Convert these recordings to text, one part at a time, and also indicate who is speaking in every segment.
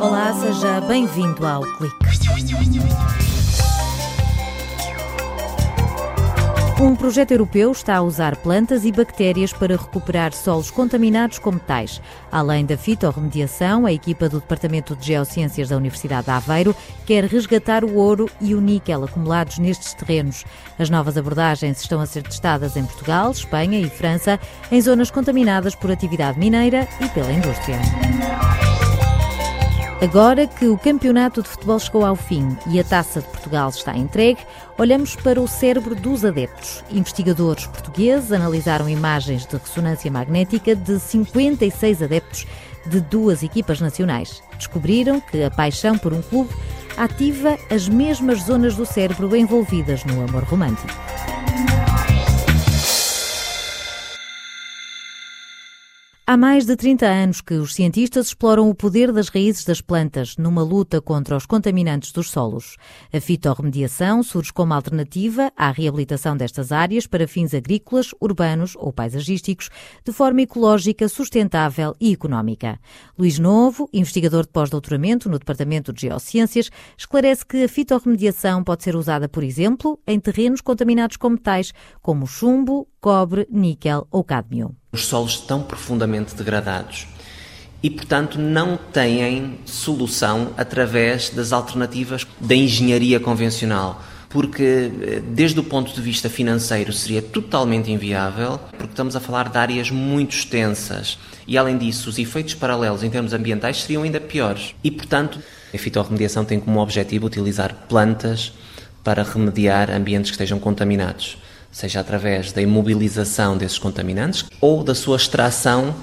Speaker 1: Olá, seja bem-vindo ao Clique. Um projeto europeu está a usar plantas e bactérias para recuperar solos contaminados com metais. Além da fitorremediação, a equipa do Departamento de Geociências da Universidade de Aveiro quer resgatar o ouro e o níquel acumulados nestes terrenos. As novas abordagens estão a ser testadas em Portugal, Espanha e França, em zonas contaminadas por atividade mineira e pela indústria. Agora que o campeonato de futebol chegou ao fim e a taça de Portugal está entregue, olhamos para o cérebro dos adeptos. Investigadores portugueses analisaram imagens de ressonância magnética de 56 adeptos de duas equipas nacionais. Descobriram que a paixão por um clube ativa as mesmas zonas do cérebro envolvidas no amor romântico. Há mais de 30 anos que os cientistas exploram o poder das raízes das plantas numa luta contra os contaminantes dos solos. A fitorremediação surge como alternativa à reabilitação destas áreas para fins agrícolas, urbanos ou paisagísticos, de forma ecológica, sustentável e económica. Luís Novo, investigador de pós-doutoramento no Departamento de Geociências, esclarece que a fitorremediação pode ser usada, por exemplo, em terrenos contaminados com metais como chumbo, cobre, níquel ou cádmio.
Speaker 2: Os solos estão profundamente degradados e, portanto, não têm solução através das alternativas da engenharia convencional. Porque, eh, desde o ponto de vista financeiro, seria totalmente inviável, porque estamos a falar de áreas muito extensas e, além disso, os efeitos paralelos em termos ambientais seriam ainda piores. E, portanto, a fitorremediação tem como objetivo utilizar plantas para remediar ambientes que estejam contaminados seja através da imobilização desses contaminantes ou da sua extração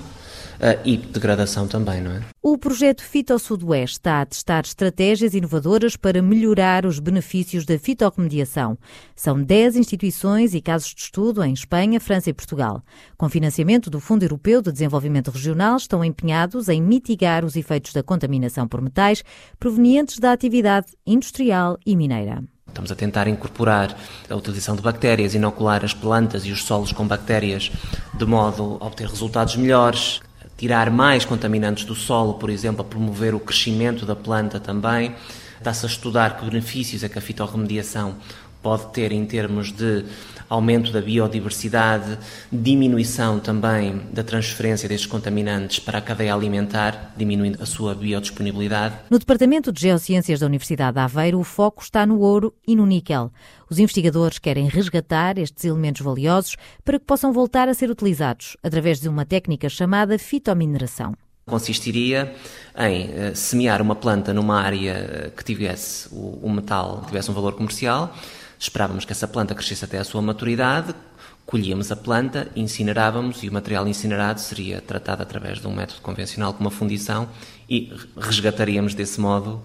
Speaker 2: Uh, e degradação também, não é?
Speaker 1: O projeto Fito Sudoeste está a testar estratégias inovadoras para melhorar os benefícios da fitorremediação. São 10 instituições e casos de estudo em Espanha, França e Portugal. Com financiamento do Fundo Europeu de Desenvolvimento Regional, estão empenhados em mitigar os efeitos da contaminação por metais provenientes da atividade industrial e mineira.
Speaker 2: Estamos a tentar incorporar a utilização de bactérias, inocular as plantas e os solos com bactérias de modo a obter resultados melhores, tirar mais contaminantes do solo, por exemplo, a promover o crescimento da planta também. Está-se a estudar que benefícios é que a fitorremediação pode ter em termos de aumento da biodiversidade, diminuição também da transferência destes contaminantes para a cadeia alimentar, diminuindo a sua biodisponibilidade.
Speaker 1: No Departamento de Geociências da Universidade de Aveiro, o foco está no ouro e no níquel. Os investigadores querem resgatar estes elementos valiosos para que possam voltar a ser utilizados através de uma técnica chamada fitomineração
Speaker 2: consistiria em uh, semear uma planta numa área eh, que tivesse o, o metal, tivesse um valor comercial, Esperávamos que essa planta crescesse até a sua maturidade, colhíamos a planta, incinerávamos e o material incinerado seria tratado através de um método convencional como a fundição e resgataríamos desse modo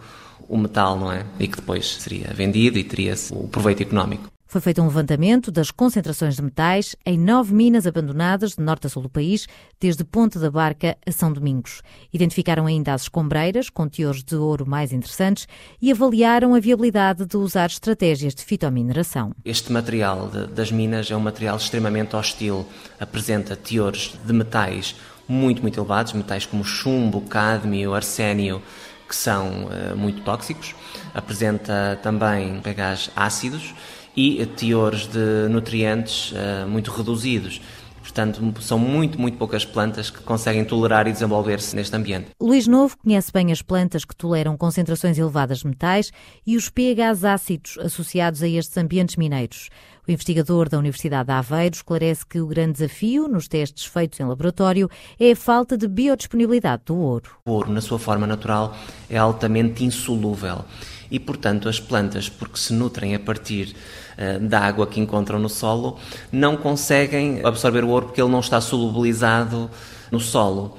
Speaker 2: o metal, não é? E que depois seria vendido e teria-se o proveito económico.
Speaker 1: Foi feito um levantamento das concentrações de metais em nove minas abandonadas de norte a sul do país, desde Ponte da Barca a São Domingos. Identificaram ainda as escombreiras, com teores de ouro mais interessantes, e avaliaram a viabilidade de usar estratégias de fitomineração.
Speaker 2: Este material de, das minas é um material extremamente hostil, apresenta teores de metais muito, muito elevados, metais como chumbo, cádmio, arsénio, que são uh, muito tóxicos, apresenta também pHs ácidos e teores de nutrientes uh, muito reduzidos. Portanto, são muito, muito poucas plantas que conseguem tolerar e desenvolver-se neste ambiente.
Speaker 1: Luís Novo conhece bem as plantas que toleram concentrações elevadas de metais e os pHs ácidos associados a estes ambientes mineiros. O investigador da Universidade de Aveiro esclarece que o grande desafio nos testes feitos em laboratório é a falta de biodisponibilidade do ouro.
Speaker 2: O ouro, na sua forma natural, é altamente insolúvel e, portanto, as plantas, porque se nutrem a partir uh, da água que encontram no solo, não conseguem absorver o ouro porque ele não está solubilizado no solo.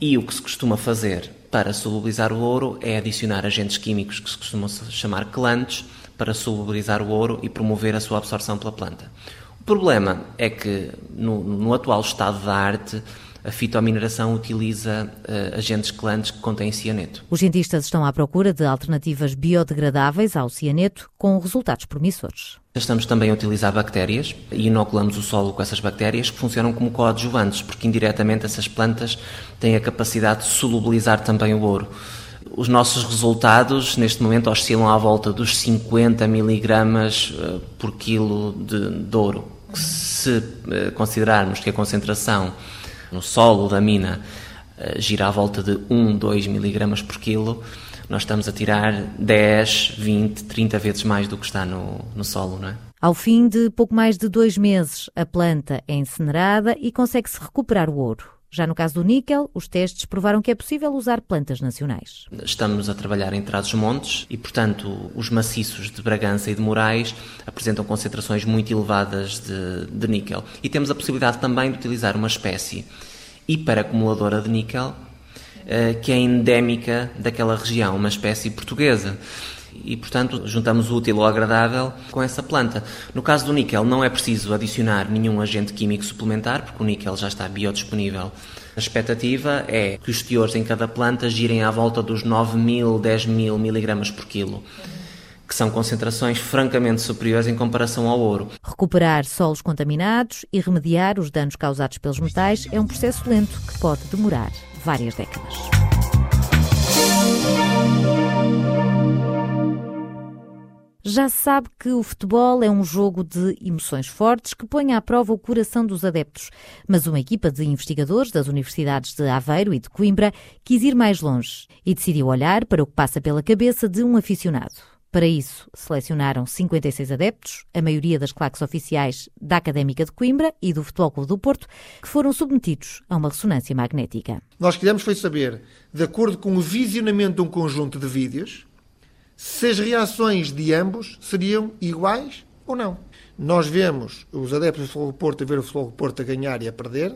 Speaker 2: E o que se costuma fazer para solubilizar o ouro é adicionar agentes químicos que se costumam chamar quelantes para solubilizar o ouro e promover a sua absorção pela planta. O problema é que, no, no atual estado da arte, a fitomineração utiliza uh, agentes quelantes que contêm cianeto.
Speaker 1: Os cientistas estão à procura de alternativas biodegradáveis ao cianeto com resultados promissores.
Speaker 2: Estamos também a utilizar bactérias e inoculamos o solo com essas bactérias que funcionam como coadjuvantes, porque indiretamente essas plantas têm a capacidade de solubilizar também o ouro. Os nossos resultados neste momento oscilam à volta dos 50 miligramas eh, por quilo de, de ouro. Se eh, considerarmos que a concentração no solo da mina eh, gira à volta de 1, 2 miligramas por quilo, nós estamos a tirar 10, 20, 30 vezes mais do que está no, no solo, não é?
Speaker 1: Ao fim de pouco mais de dois meses, a planta é incinerada e consegue-se recuperar o ouro. Já no caso do níquel, os testes provaram que é possível usar plantas nacionais.
Speaker 2: Estamos a trabalhar em Trás-os-Montes e, portanto, os maciços de Bragança e de Moraes apresentam concentrações muito elevadas de, de níquel. E temos a possibilidade também de utilizar uma espécie hiperacumuladora de níquel eh, que é endémica daquela região, uma espécie portuguesa. E, portanto, juntamos o útil ao agradável com essa planta. No caso do níquel, não é preciso adicionar nenhum agente químico suplementar, porque o níquel já está biodisponível. A expectativa é que os teores em cada planta girem à volta dos 9 mil, 10 mil miligramas por quilo que são concentrações francamente superiores em comparação ao ouro.
Speaker 1: Recuperar solos contaminados e remediar os danos causados pelos metais é um processo lento que pode demorar várias décadas. Já sabe que o futebol é um jogo de emoções fortes que põe à prova o coração dos adeptos. Mas uma equipa de investigadores das universidades de Aveiro e de Coimbra quis ir mais longe e decidiu olhar para o que passa pela cabeça de um aficionado. Para isso, selecionaram 56 adeptos, a maioria das claques oficiais da Académica de Coimbra e do Futebol Clube do Porto, que foram submetidos a uma ressonância magnética.
Speaker 3: Nós quisemos foi saber, de acordo com o visionamento de um conjunto de vídeos, se as reações de ambos seriam iguais ou não. Nós vemos os adeptos do Futebol Porto a ver o Futebol Porto a ganhar e a perder,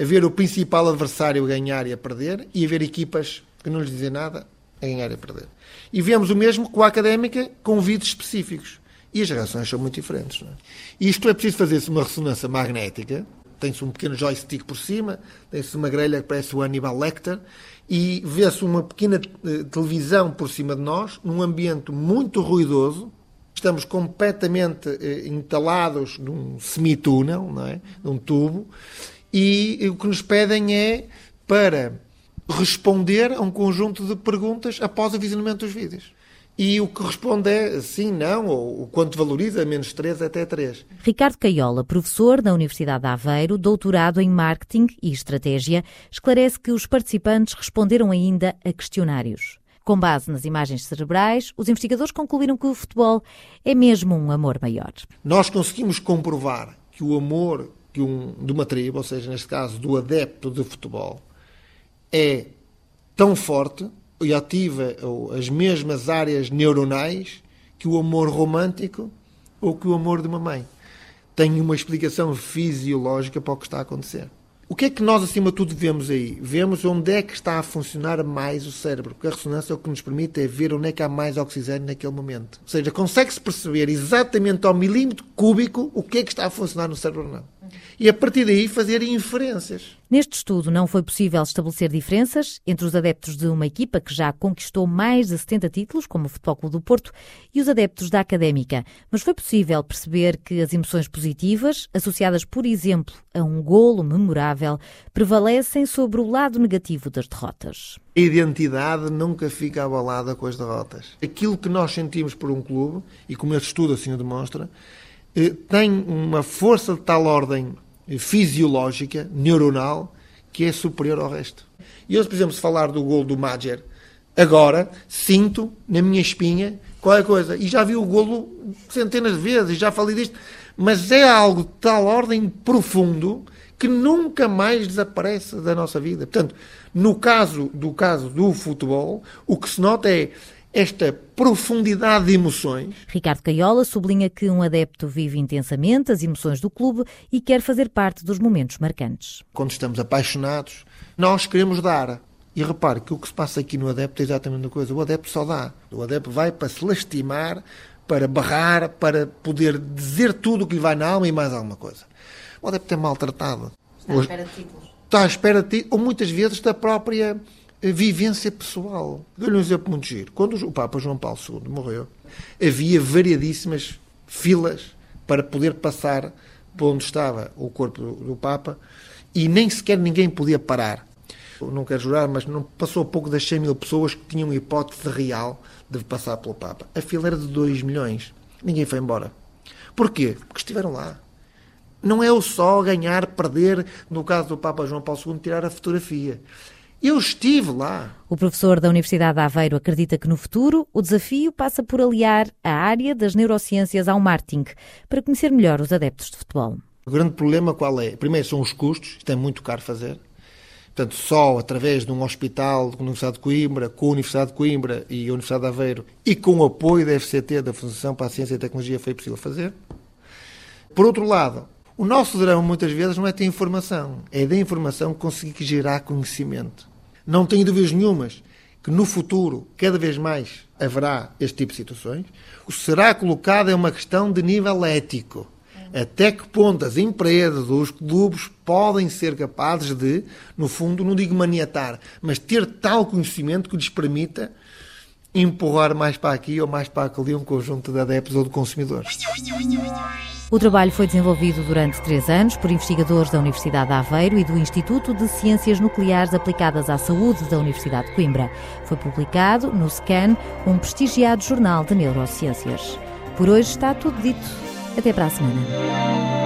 Speaker 3: a ver o principal adversário a ganhar e a perder, e a ver equipas que não lhes dizem nada a ganhar e a perder. E vemos o mesmo com a académica, com vídeos específicos. E as reações são muito diferentes. É? Isto é preciso fazer-se uma ressonância magnética. Tem-se um pequeno joystick por cima, tem-se uma grelha que parece o Hannibal Lecter, e vê-se uma pequena eh, televisão por cima de nós, num ambiente muito ruidoso. Estamos completamente eh, entalados num semitúnel, não é? num tubo, e o que nos pedem é para responder a um conjunto de perguntas após o visionamento dos vídeos. E o que responde é sim, não, ou o quanto valoriza, menos 3 até 3.
Speaker 1: Ricardo Caiola, professor da Universidade de Aveiro, doutorado em Marketing e Estratégia, esclarece que os participantes responderam ainda a questionários. Com base nas imagens cerebrais, os investigadores concluíram que o futebol é mesmo um amor maior.
Speaker 3: Nós conseguimos comprovar que o amor de, um, de uma tribo, ou seja, neste caso do adepto de futebol, é tão forte e ativa as mesmas áreas neuronais que o amor romântico ou que o amor de uma mãe. Tem uma explicação fisiológica para o que está a acontecer. O que é que nós, acima de tudo, vemos aí? Vemos onde é que está a funcionar mais o cérebro, porque a ressonância é o que nos permite é ver onde é que há mais oxigênio naquele momento. Ou seja, consegue-se perceber exatamente ao milímetro cúbico o que é que está a funcionar no cérebro ou não. E a partir daí fazer inferências.
Speaker 1: Neste estudo não foi possível estabelecer diferenças entre os adeptos de uma equipa que já conquistou mais de 70 títulos, como o Futebol Clube do Porto, e os adeptos da Académica, mas foi possível perceber que as emoções positivas, associadas, por exemplo, a um golo memorável, prevalecem sobre o lado negativo das derrotas.
Speaker 3: A identidade nunca fica abalada com as derrotas. Aquilo que nós sentimos por um clube, e como este estudo assim o demonstra, tem uma força de tal ordem fisiológica, neuronal, que é superior ao resto. E eu, por exemplo, se falar do gol do Mager, agora sinto na minha espinha qualquer coisa. E já vi o golo centenas de vezes, já falei disto, mas é algo de tal ordem profundo que nunca mais desaparece da nossa vida. Portanto, no caso do caso do futebol, o que se nota é esta profundidade de emoções.
Speaker 1: Ricardo Caiola sublinha que um adepto vive intensamente as emoções do clube e quer fazer parte dos momentos marcantes.
Speaker 3: Quando estamos apaixonados, nós queremos dar. E repare que o que se passa aqui no adepto é exatamente a coisa. O adepto só dá. O adepto vai para se lastimar, para barrar, para poder dizer tudo o que lhe vai na alma e mais alguma coisa. O adepto é maltratado.
Speaker 1: Está à espera de títulos
Speaker 3: está à espera de ti, ou muitas vezes da própria vivência pessoal. Dou-lhe um exemplo muito giro. Quando o Papa João Paulo II morreu, havia variadíssimas filas para poder passar por onde estava o corpo do, Papa e nem sequer ninguém podia parar. Eu não quero jurar, mas não passou pouco das 100 mil pessoas que tinham hipótese real de passar pelo Papa. A fila era de 2 milhões. Ninguém foi embora. Porquê? Porque estiveram lá. Não é o só ganhar, perder, no caso do Papa João Paulo II, tirar a fotografia. Eu estive lá.
Speaker 1: O professor da Universidade de Aveiro acredita que no futuro o desafio passa por aliar a área das neurociências ao marketing para conhecer melhor os adeptos de futebol.
Speaker 3: O grande problema qual é? Primeiro são os custos, isto é muito caro fazer. Portanto, só através de um hospital com a Universidade de Coimbra, com a Universidade de Coimbra e a Universidade de Aveiro e com o apoio da FCT, da Fundação para a Ciência e Tecnologia, foi possível fazer. Por outro lado, o nosso drama muitas vezes não é ter informação, é da informação conseguir gerar conhecimento. Não tenho dúvidas nenhumas que no futuro, cada vez mais, haverá este tipo de situações. O será colocado é uma questão de nível ético até que ponto as empresas ou os clubes podem ser capazes de, no fundo, não digo maniatar, mas ter tal conhecimento que lhes permita empurrar mais para aqui ou mais para ali um conjunto de adeptos ou de consumidores.
Speaker 1: O trabalho foi desenvolvido durante três anos por investigadores da Universidade de Aveiro e do Instituto de Ciências Nucleares Aplicadas à Saúde da Universidade de Coimbra. Foi publicado no SCAN, um prestigiado jornal de neurociências. Por hoje está tudo dito. Até para a semana.